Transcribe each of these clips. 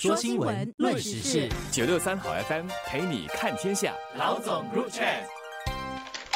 说新闻，论时事，九六三好 FM 陪你看天下。老总入场。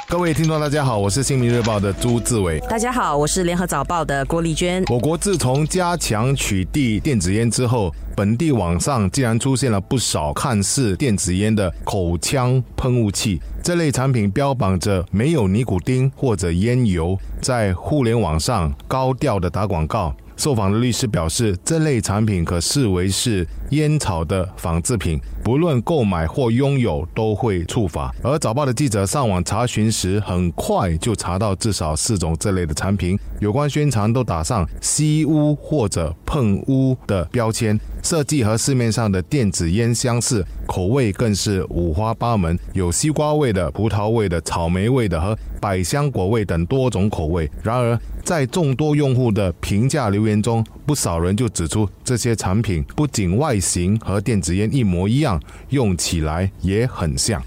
各位听众，大家好，我是新民日报的朱志伟。大家好，我是联合早报的郭丽娟。我国自从加强取缔电子烟之后，本地网上竟然出现了不少看似电子烟的口腔喷雾器。这类产品标榜着没有尼古丁或者烟油，在互联网上高调的打广告。受访的律师表示，这类产品可视为是烟草的仿制品，不论购买或拥有都会触法。而早报的记者上网查询时，很快就查到至少四种这类的产品，有关宣传都打上吸污或者喷污的标签，设计和市面上的电子烟相似，口味更是五花八门，有西瓜味的、葡萄味的、草莓味的和百香果味等多种口味。然而，在众多用户的评价留言中，不少人就指出，这些产品不仅外形和电子烟一模一样，用起来也很像。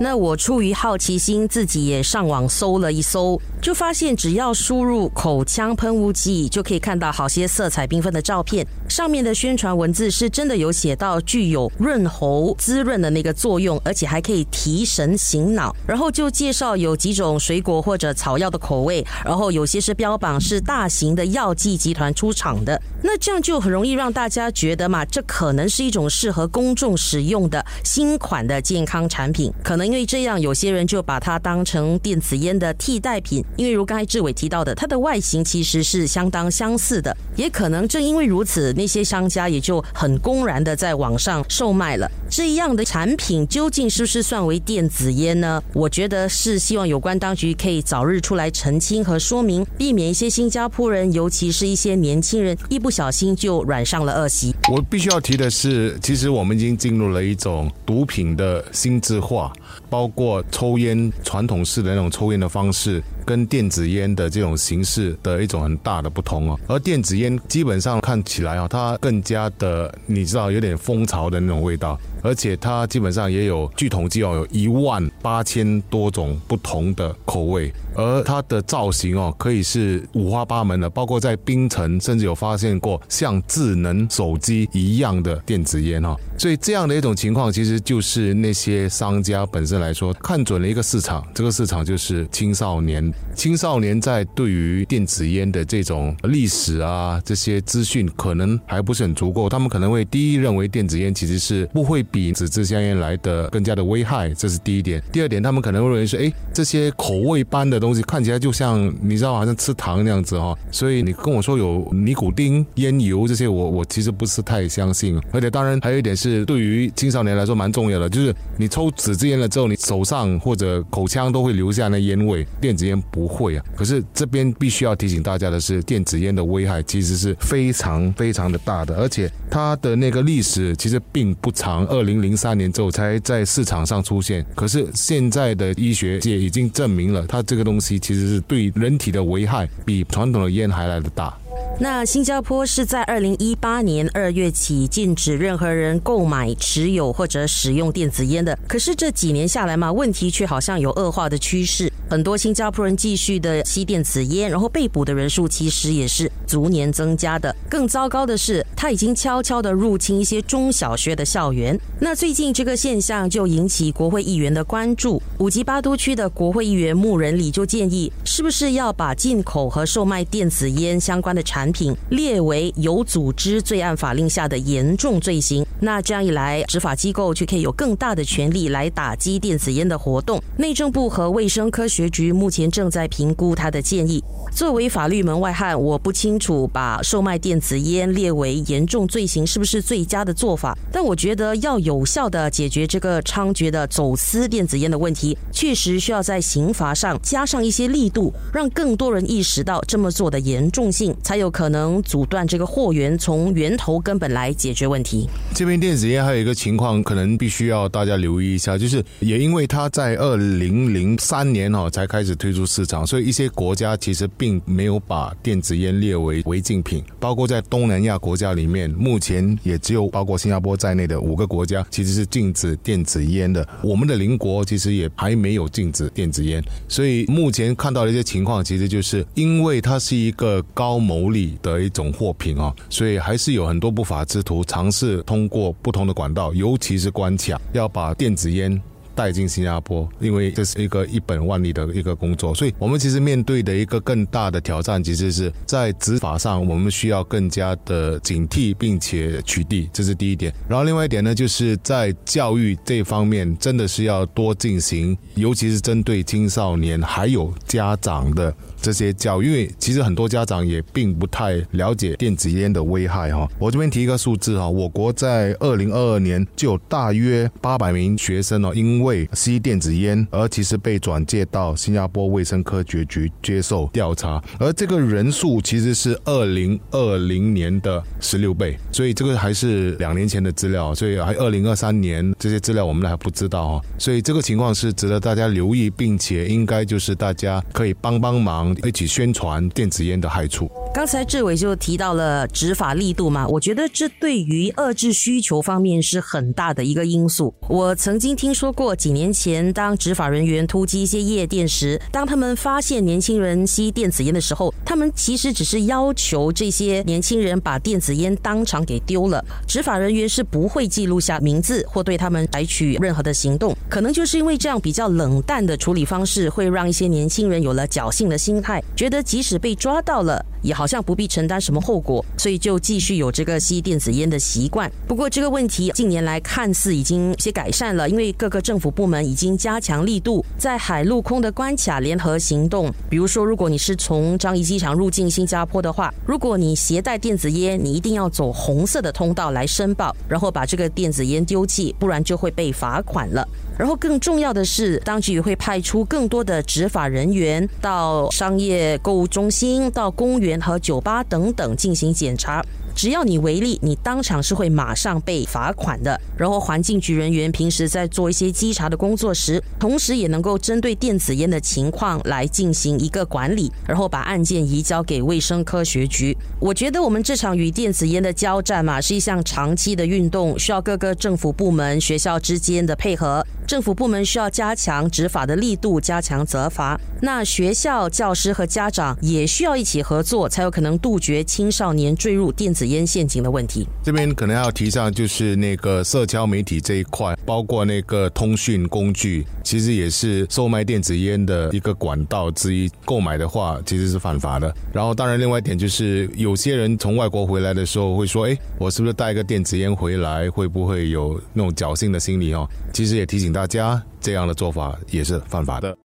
那我出于好奇心，自己也上网搜了一搜，就发现只要输入口腔喷雾剂，就可以看到好些色彩缤纷的照片。上面的宣传文字是真的有写到具有润喉滋润的那个作用，而且还可以提神醒脑。然后就介绍有几种水果或者草药的口味，然后有些是标榜是大型的药剂集团出厂的。那这样就很容易让大家觉得嘛，这可能是一种适合公众使用的新款的健康产品，可能。因为这样，有些人就把它当成电子烟的替代品。因为如刚才志伟提到的，它的外形其实是相当相似的。也可能正因为如此，那些商家也就很公然的在网上售卖了这样的产品。究竟是不是算为电子烟呢？我觉得是希望有关当局可以早日出来澄清和说明，避免一些新加坡人，尤其是一些年轻人，一不小心就染上了恶习。我必须要提的是，其实我们已经进入了一种毒品的心智化。包括抽烟传统式的那种抽烟的方式，跟电子烟的这种形式的一种很大的不同哦。而电子烟基本上看起来啊，它更加的，你知道有点蜂巢的那种味道。而且它基本上也有，据统计哦，有一万八千多种不同的口味，而它的造型哦，可以是五花八门的，包括在冰城甚至有发现过像智能手机一样的电子烟哈。所以这样的一种情况，其实就是那些商家本身来说看准了一个市场，这个市场就是青少年。青少年在对于电子烟的这种历史啊这些资讯可能还不是很足够，他们可能会第一认为电子烟其实是不会。比纸质香烟来的更加的危害，这是第一点。第二点，他们可能会认为说，哎，这些口味般的东西看起来就像你知道，好像吃糖那样子哈。所以你跟我说有尼古丁、烟油这些，我我其实不是太相信。而且当然还有一点是，对于青少年来说蛮重要的，就是你抽纸质烟了之后，你手上或者口腔都会留下那烟味，电子烟不会啊。可是这边必须要提醒大家的是，电子烟的危害其实是非常非常的大的，而且它的那个历史其实并不长。二零零三年之后才在市场上出现，可是现在的医学界已经证明了，它这个东西其实是对人体的危害比传统的烟还来的大。那新加坡是在二零一八年二月起禁止任何人购买、持有或者使用电子烟的，可是这几年下来嘛，问题却好像有恶化的趋势。很多新加坡人继续的吸电子烟，然后被捕的人数其实也是逐年增加的。更糟糕的是，他已经悄悄的入侵一些中小学的校园。那最近这个现象就引起国会议员的关注。五级巴都区的国会议员穆仁里就建议，是不是要把进口和售卖电子烟相关的产产品列为有组织罪案法令下的严重罪行？那这样一来，执法机构就可以有更大的权力来打击电子烟的活动。内政部和卫生科学。局目前正在评估他的建议。作为法律门外汉，我不清楚把售卖电子烟列为严重罪行是不是最佳的做法。但我觉得要有效的解决这个猖獗的走私电子烟的问题，确实需要在刑罚上加上一些力度，让更多人意识到这么做的严重性，才有可能阻断这个货源从源头根本来解决问题。这边电子烟还有一个情况，可能必须要大家留意一下，就是也因为它在二零零三年哦才开始推出市场，所以一些国家其实。并没有把电子烟列为违禁品，包括在东南亚国家里面，目前也只有包括新加坡在内的五个国家其实是禁止电子烟的。我们的邻国其实也还没有禁止电子烟，所以目前看到的一些情况，其实就是因为它是一个高牟利的一种货品啊，所以还是有很多不法之徒尝试通过不同的管道，尤其是关卡，要把电子烟。带进新加坡，因为这是一个一本万利的一个工作，所以我们其实面对的一个更大的挑战，其实是在执法上，我们需要更加的警惕，并且取缔，这是第一点。然后另外一点呢，就是在教育这方面，真的是要多进行，尤其是针对青少年还有家长的。这些教，因为其实很多家长也并不太了解电子烟的危害哈。我这边提一个数字哈，我国在二零二二年就有大约八百名学生哦，因为吸电子烟而其实被转介到新加坡卫生科学局接受调查，而这个人数其实是二零二零年的十六倍，所以这个还是两年前的资料，所以还二零二三年这些资料我们还不知道哈，所以这个情况是值得大家留意，并且应该就是大家可以帮帮忙。一起宣传电子烟的害处。刚才志伟就提到了执法力度嘛，我觉得这对于遏制需求方面是很大的一个因素。我曾经听说过，几年前当执法人员突击一些夜店时，当他们发现年轻人吸电子烟的时候，他们其实只是要求这些年轻人把电子烟当场给丢了，执法人员是不会记录下名字或对他们采取任何的行动。可能就是因为这样比较冷淡的处理方式，会让一些年轻人有了侥幸的心。态觉得即使被抓到了，也好像不必承担什么后果，所以就继续有这个吸电子烟的习惯。不过这个问题近年来看似已经有些改善了，因为各个政府部门已经加强力度，在海陆空的关卡联合行动。比如说，如果你是从樟宜机场入境新加坡的话，如果你携带电子烟，你一定要走红色的通道来申报，然后把这个电子烟丢弃，不然就会被罚款了。然后更重要的是，当局会派出更多的执法人员到商业购物中心、到公园和酒吧等等进行检查。只要你违例，你当场是会马上被罚款的。然后环境局人员平时在做一些稽查的工作时，同时也能够针对电子烟的情况来进行一个管理，然后把案件移交给卫生科学局。我觉得我们这场与电子烟的交战嘛，是一项长期的运动，需要各个政府部门、学校之间的配合。政府部门需要加强执法的力度，加强责罚。那学校、教师和家长也需要一起合作，才有可能杜绝青少年坠入电子烟陷阱的问题。这边可能要提上，就是那个社交媒体这一块，包括那个通讯工具，其实也是售卖电子烟的一个管道之一。购买的话，其实是犯法的。然后，当然，另外一点就是，有些人从外国回来的时候会说：“哎，我是不是带一个电子烟回来，会不会有那种侥幸的心理？”哦，其实也提醒大家，这样的做法也是犯法的。